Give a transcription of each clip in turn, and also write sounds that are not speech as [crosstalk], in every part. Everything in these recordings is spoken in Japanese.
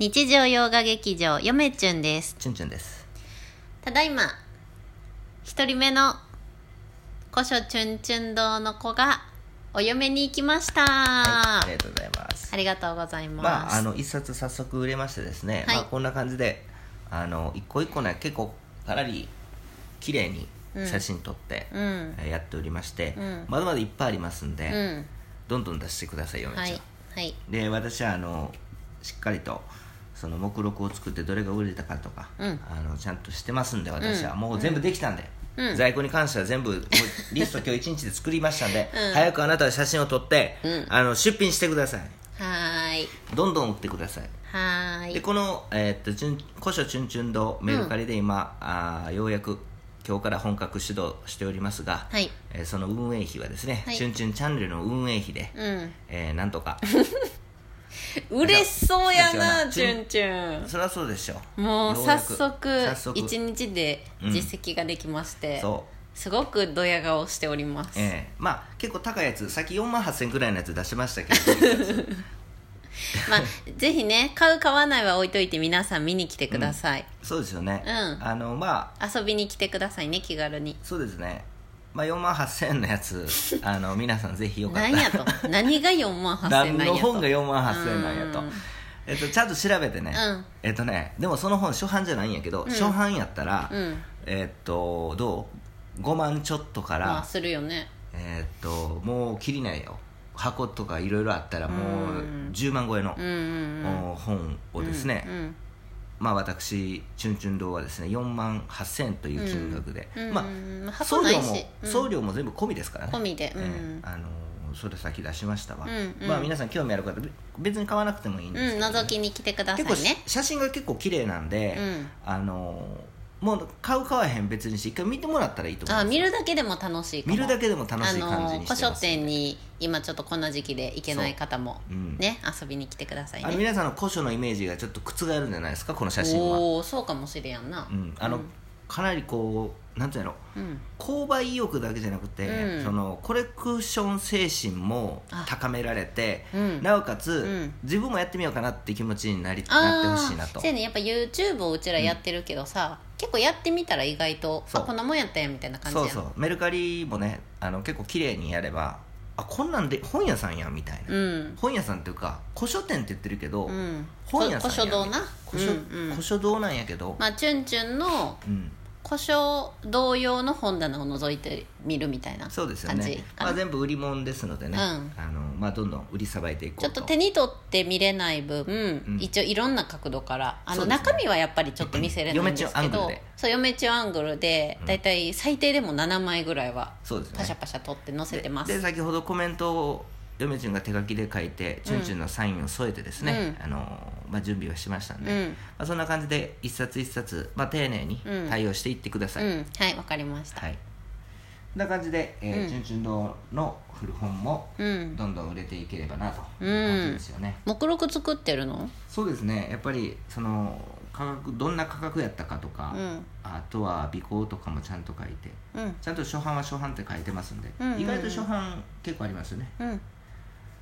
日常洋画劇場よめちゅんです。チュンチュンです。ただいま一人目の古書チュンチュン堂の子がお嫁に行きました、はいありがとうございます。ありがとうございます、まああの一冊早速売れましてですね、はい。まあこんな感じであの一個一個ね結構かなり綺麗に写真撮って、うん。えーやっておりまして、うん。まだまだいっぱいありますんで、うん。どんどん出してくださいよめちゃん、はいはい。で私はあのしっかりとその目録を作ってどれが売れたかとか、うん。あのちゃんとしてますんで私は、うん。もう全部できたんで、うん。在庫に関しては全部 [laughs] リスト今日一日で作りましたんで、うん。早くあなたは写真を撮って、うん。あの出品してください。はーい。どんどん売ってください。はーい。でこの、えーっとチュン古書チュンチュン堂メルカリで今、あーようやく今日から本格始動しておりますが、はい。えーその運営費はですね、はい。チュンチュンチャンネルの運営費で、うん。えーなんとか [laughs] [laughs] 嬉しそうやなチュンチュン。そりゃそうでしょ。もう早速一日で実績ができまして、そう。すごくドヤ顔しております、ええ。まあ結構高いやつさっき4万8000くらいのやつ出しましたけど。[laughs] まあぜひね買う買わないは置いといて皆さん見に来てください、そうですよね、うん。あのまあ。遊びに来てくださいね気軽に。そうですねまあ4万8000円のやつ [laughs] あの皆さんぜひよかった。何やと。何が4万8000何なんやと。の本が4万8000円なんやと。うん。えっと、ちゃんと調べてね、うん。えっとねでもその本初版じゃないんやけど、ん。初版やったら、うん。えっとどう？5万ちょっとから、まあするよね。えっともうきりないよ。箱とかいろいろあったらもううん。10万超えの本をですね、うんまあ私チュンチュン堂はですね4万8000円という金額で、送料も、うん。送料も全部込みですからね。込みで。うん。ええ。あのそれ先出しましたわ、うんうん。まあ皆さん興味ある方べ別に買わなくてもいいんですうんけどね、覗きに来てくださいね。写真が結構綺麗なんで、うん。あのもう買う買わへん別にして一回見てもらったらいいと思いますあ見るだけでも楽しい見るだけでも楽しい感じにしてますあの古書店に今ちょっとこの時期で行けない方もそう。うん。ね遊びに来てくださいね。皆さんの古書のイメージがちょっと覆るんじゃないですかこの写真は、おおそうかもしれやんな。うん、あの、かなりこうなんていうの？うん。購買意欲だけじゃなくて、うん。そのコレクション精神もあ。高められて、うん。なおかつ、うん。自分もやってみようかなって気持ちになりあなってあほしいなと。せやねやっぱ YouTube をうちらやってるけどさ、結構やってみたら意外とあこんなもんやったやんみたいな感じやそうんそう。メルカリもねあの結構綺麗にやればあこんなんで本屋さんやんみたいな、うん。本屋さんっていうか古書店って言ってるけど、うん。本屋さんや古書堂な。古書,、うんうん。古書堂なんやけど、まあチュンチュンのうん、古書同様の本棚を覗いてみるみたいなそうですよ感じね、まあ、全部売り物ですのでね、うん。あのまあ、どんどん売りさばいていこうと。ちょっと手に取って見れない分、ん。一応いろんな角度からあの、ね。中身はやっぱりちょっと見せれないんですけどそう嫁中アングルでだいたい最低でも7枚ぐらいはパシャパシャ取って載せてます。でで先ほどコメントを嫁ちゅんが手書きで書いてチュンチュンのサインを添えてですね、あのまあ、準備はしましたんで、うん。まあ、そんな感じで一冊一冊、まあ、丁寧にうん。対応していってください、うん。はいわかりました。はい。こんな感じで、えーうん。チュンチュン堂の古本もうん。どんどん売れていければなという感じですよね、目録作ってるの？そうですね。やっぱりその価格どんな価格やったかとか、うん。あとは尾行とかもちゃんと書いてうん。ちゃんと初版は初版って書いてますんで、うんうんうん。意外と初版結構ありますよね。うん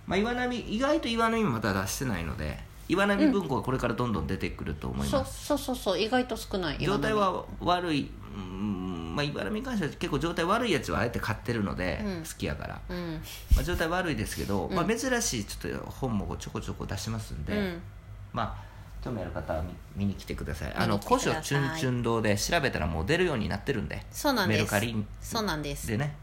まあ、岩波意外と岩波もまだ出してないので岩波文庫はこれからどんどん出てくると思いそうます、そうそうそう意外と少ない状態は悪い、うんまあ、岩波に関しては結構状態悪いやつはあえて買ってるので、うん。好きやから、うん。まあ、状態悪いですけど、うん。まあ、珍しいちょっと本もちょこちょこ出しますんで、うん。まあ興味ある方は見見に来てください。見あの古書チュンチュン堂で調べたらもう出るようになってるんで。そうなんです。メルカリそうなんです。でね、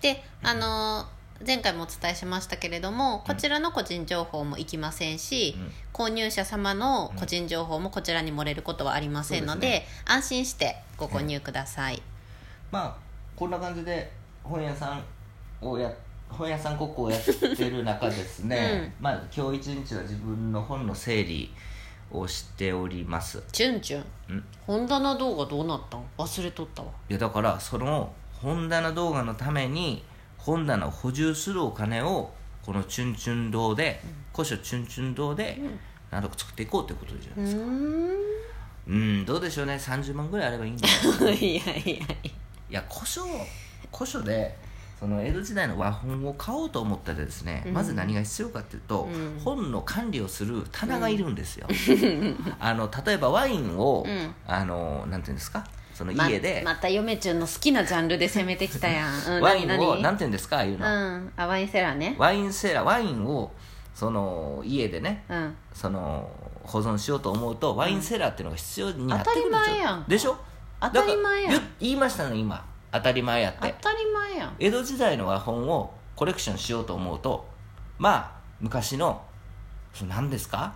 であのー前回もお伝えしましたけれどもこちらの個人情報もいきませんし、うん。購入者様の個人情報もこちらに漏れることはありませんので,、そうです安心してご購入ください、まあこんな感じで本屋さんをや本屋さん国交をやってる中ですね、[laughs] まあ今日一日は自分の本の整理をしております。チュンチュン。うん。本棚動画どうなったん？忘れとったわ。いやだからその本棚動画のために本棚を補充するお金をこのチュンチュン堂で、古書チュンチュン堂でなんとか作っていこうということじゃないですかうーん。うんどうでしょうね。30万ぐらいあればいいんじゃない？ですかいやいやいや。いや古書古書でそその江戸時代の和本を買おうと思ったらですね、うん。まず何が必要かっていうと、うん。本の管理をする棚がいるんですよ、あの例えばワインを、うん。あのなんていうんですか？そのま家で、また嫁ちゅんの好きなジャンルで攻めてきたやん、[laughs] うん、ワインをなんていうんですか？ああいうの、うんあワインセラーね。ワインセラーワインをその家でねうん。その保存しようと思うとワインセラーっていうのが必要になってくるんですよ。当たり前やん。でしょ？当たり前やん。言言いましたね今。当たり前やって。当たり前やん。江戸時代の和本をコレクションしようと思うとまあ昔のそ何ですか、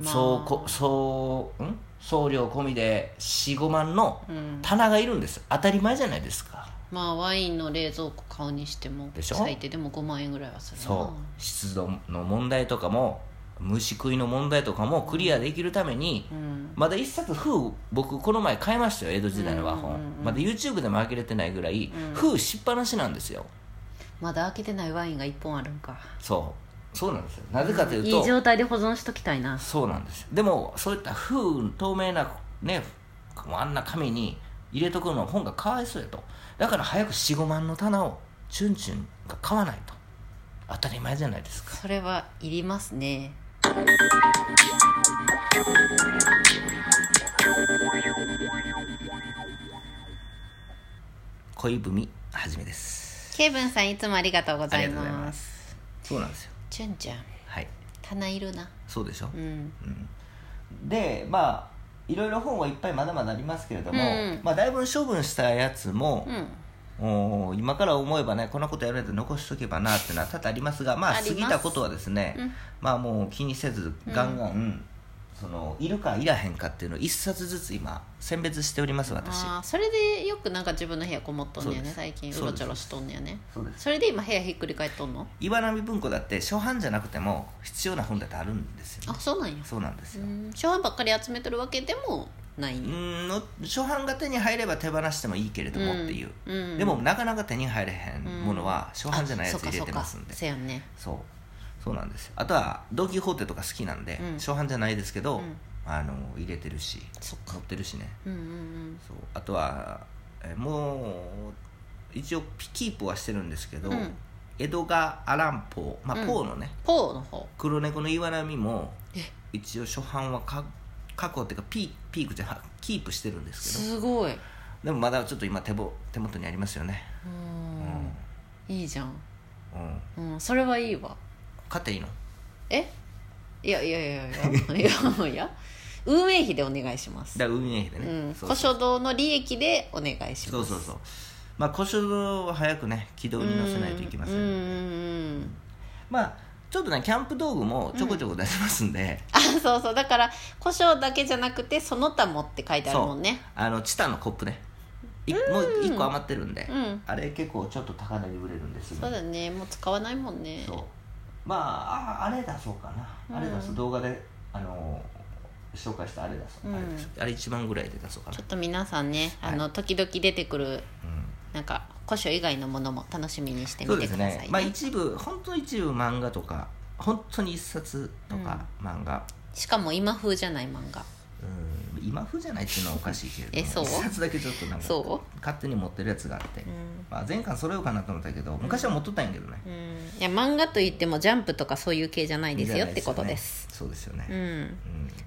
まあ。そうこそうん？送料込みで45万のうん。棚がいるんです。当たり前じゃないですか。まあワインの冷蔵庫買うにしてもでしょ？最低でも5万円ぐらいはするな。そう。湿度の問題とかも虫食いの問題とかもクリアできるために、うん。まだ一冊封僕この前買いましたよ江戸時代の和本、うんうんうん。まだ YouTube でも開けれてないぐらい、うん。封しっぱなしなんですよ。まだ開けてないワインが1本あるんか。そうそうなんですよ。なぜかというと、いい状態で保存しときたいな。そうなんですよ。でもそういった封透明なねあんな紙に入れとくの本がかわいそうやと。だから早く45万の棚をチュンチュンが買わないと。当たり前じゃないですか。それはいりますね。恋文はじめです。ケイブンさんいつもありがとうございます。そうなんですよチュンちゃん。はい。棚いるな。そうでしょ、うん。でまあいろいろ本はいっぱいまだまだありますけれども、うん。まあ、だいぶ処分したやつもう、ん。お今から思えばねこんなことやらないと残しとけばなっていうのは多々ありますがまあ過ぎたことはですね、うん。まあもう気にせずガンガン、そのいるかいらへんかっていうのを一冊ずつ今選別しております私。あーそれでよくなんか自分の部屋こもっとんねやそうです。ね最近。うろちょろしとんねやね。そうです。それで今部屋ひっくり返っとんの？岩波文庫だって初版じゃなくても必要な本だってあるんですよ、あそうなんや。そうなんですよ、うん初版ばっかり集めてるわけでもない？んうやんの初版が手に入れば手放してもいいけれどもっていう、うん。でもなかなか手に入れへんものは初版じゃないやつ入れてますんで。あそっかそっかせやんね。そうそうなんです。よあとはドン・キホーテとか好きなんで、うん。初版じゃないですけど、うん。あの入れてるしそっか。持ってるしね。うんうんそう。あとはえもう一応ピキープはしてるんですけど、うん。江戸川アランポー、まあうん。ポーのねポーの方。黒猫の岩波もえ。一応初版はか確保っていうかピピークじゃなキープしてるんですけど。すごい。でもまだちょっと今手ぼ手元にありますよね。うん。いいじゃんうん、うん、うん。それはいいわ買っていいの？え？いやいやいやいやいやいや運営費でお願いしますだ運営費でう、んそう古書堂の利益でお願いしますそうそうそうまあ古書堂は早くね軌道に乗せないといけません、うんまあちょっとねキャンプ道具もちょこちょこ出しますんで、あそうそうだから古書だけじゃなくてその他もって書いてあるもんねあのチタンのコップねいもう1個余ってるんで、うんあれ結構ちょっと高値で売れるんですそうだねもう使わないもんねそうまあああれ出そうかな、あれ出す動画であの紹介したあれ出そう、うん。あれ出そう。あれ1万ぐらいで出そうかな。ちょっと皆さんね、はい。あの時々出てくるうん。なんか古書以外のものも楽しみにしてみてくださいね。ね。まあ一部本当一部漫画とか本当に一冊とか漫画、しかも今風じゃない漫画。うん今風じゃないっていうのはおかしいけれどもえそう？一冊だけちょっとなんかそ勝手に持ってるやつがあって、うん。まあ、前回揃えようかなと思ったけど昔は持っとったんやけどね、うん。いや漫画といってもジャンプとかそういう系じゃないですよってことですそうですよね、うん。うん。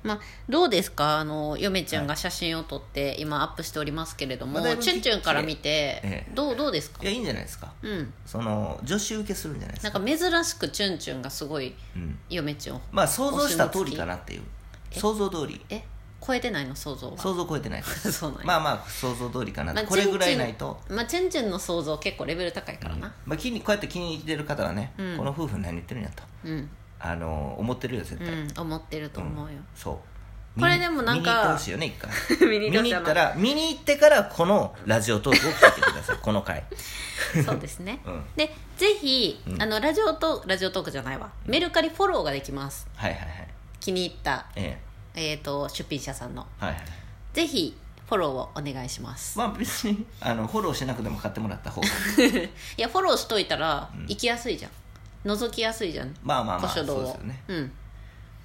まあ、どうですか？あの嫁ちゃんが写真を撮って今アップしておりますけれども、まあだいぶチュンチュンから見て、ええ。どうどうですか？いやいいんじゃないですか。うん。その女子受けするんじゃないですか。なんか珍しくチュンチュンがすごいうん、嫁ちゃんをまあ想像した通りかなっていう。想像通り。え？超えてないの想像は。想像超えてない。で [laughs] すそうなんや。まあまあ想像通りかな、まあこれぐらいないと、まあ、チュンチュンの想像結構レベル高いからな。まあ、気にこうやって気に入ってる方はね、うん。この夫婦何言ってるんやと。うん、あの思ってるよ絶う対、ん、思ってると思うよ、そう。これでもなんか見に行ってほしいよね一回。[laughs] 見に見に行ったら見に行ってからこのラジオトークを聞いてください。[laughs] この回。そうですね、うん。でぜひ、うん。あのラジオトークラジオトークじゃないわ。メルカリフォローができます。はいはいはい。気に入った、ええー、と出品者さんの。えはいはい。ぜひフォローをお願いします、まあ別にあのフォローしなくても買ってもらった方が。[laughs] いやフォローしといたら行きやすいじゃん。覗きやすいじゃん。まあまあまあそうですよね。うん。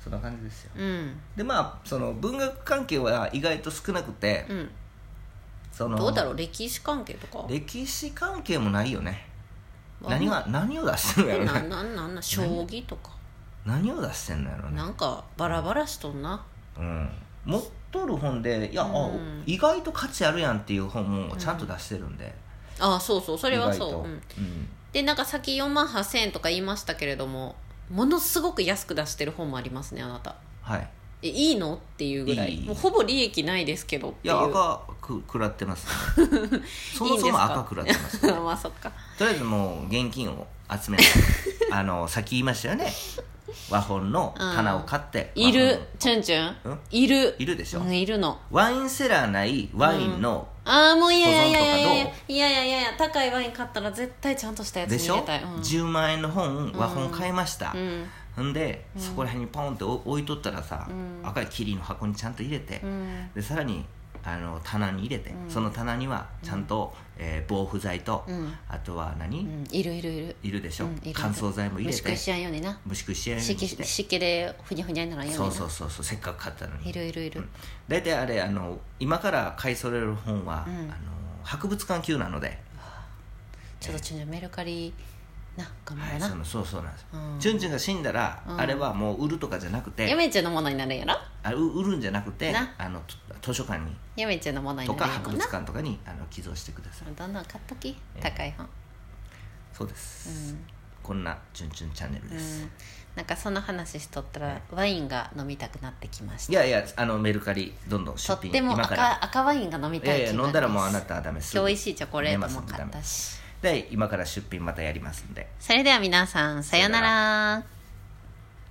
そんな感じですよ。うん。でまあその文学関係は意外と少なくて、うん。そのどうだろう？歴史関係とか？歴史関係もないよね。何が何を出してんのやろなね。なんなんなん将棋とか。何を出してんのやろね。なんかバラバラしとんなうん。持っとる本でいや、あうん。意外と価値あるやんっていう本もちゃんと出してるんで、ああそうそうそれはそう、うん、うん。でなんかさっき4万8000円とか言いましたけれどもものすごく安く出してる本もありますねあなた。はい。えいいのっていうぐらい。いい。もうほぼ利益ないですけどっていう。いや赤く食らってます、ね、[laughs] そもそも赤食らってます、ね、[laughs] まあそっか。とりあえずもう現金を集めて [laughs] あのさっき言いましたよね和本の棚を買って、いる。チュンチュン。うん？いる。いるでしょ、うんいるの。ワインセラーないワインの、ああもういやいやいや。いやいやいやいやいや。高いワイン買ったら絶対ちゃんとしたやつでしょ、に入れたい、うん。10万円の本和本買いました、うん。ん。で、そこら辺にポンって置いとったらさ、うん。赤い霧の箱にちゃんと入れて、うん。でさらにあの棚に入れて、その棚にはちゃんと、えー防腐剤と、うん。あとは何、うん。いるいるいる。いるでしょ、うん乾燥剤も入れて。虫食いしやんようにな。虫食いしやんよう湿気にして湿気でふにゃふにゃにならんように。なそうそうそうそう。せっかく買ったのに。いるいるいる、大体あれあの今から買い揃える本は、うん。あの博物館級なので、ちょっとちょっとメルカリな頑張はい、ろうな、そのそうそうなんです、うん。チュンチュンが死んだら、うん。あれはもう売るとかじゃなくてやめちゃんのものになるんやろ？あう売るんじゃなくてな。あのと図書館にやめちゃんのものにとかなるんやもんな博物館とかにあの寄贈してください。どんどん買っとき。え高い本そうです、うん。こんな「チュンチュンチャンネル」です、うん。なんかその話しとったらワインが飲みたくなってきました。いやいやあのメルカリどんどんと出品っても今から。赤赤ワインが飲みいやいやたい気分飲んだらもうあなたはダメです。今日美味しいチョコレートも買ったしで今から出品またやりますんで。それでは皆さんさようなら。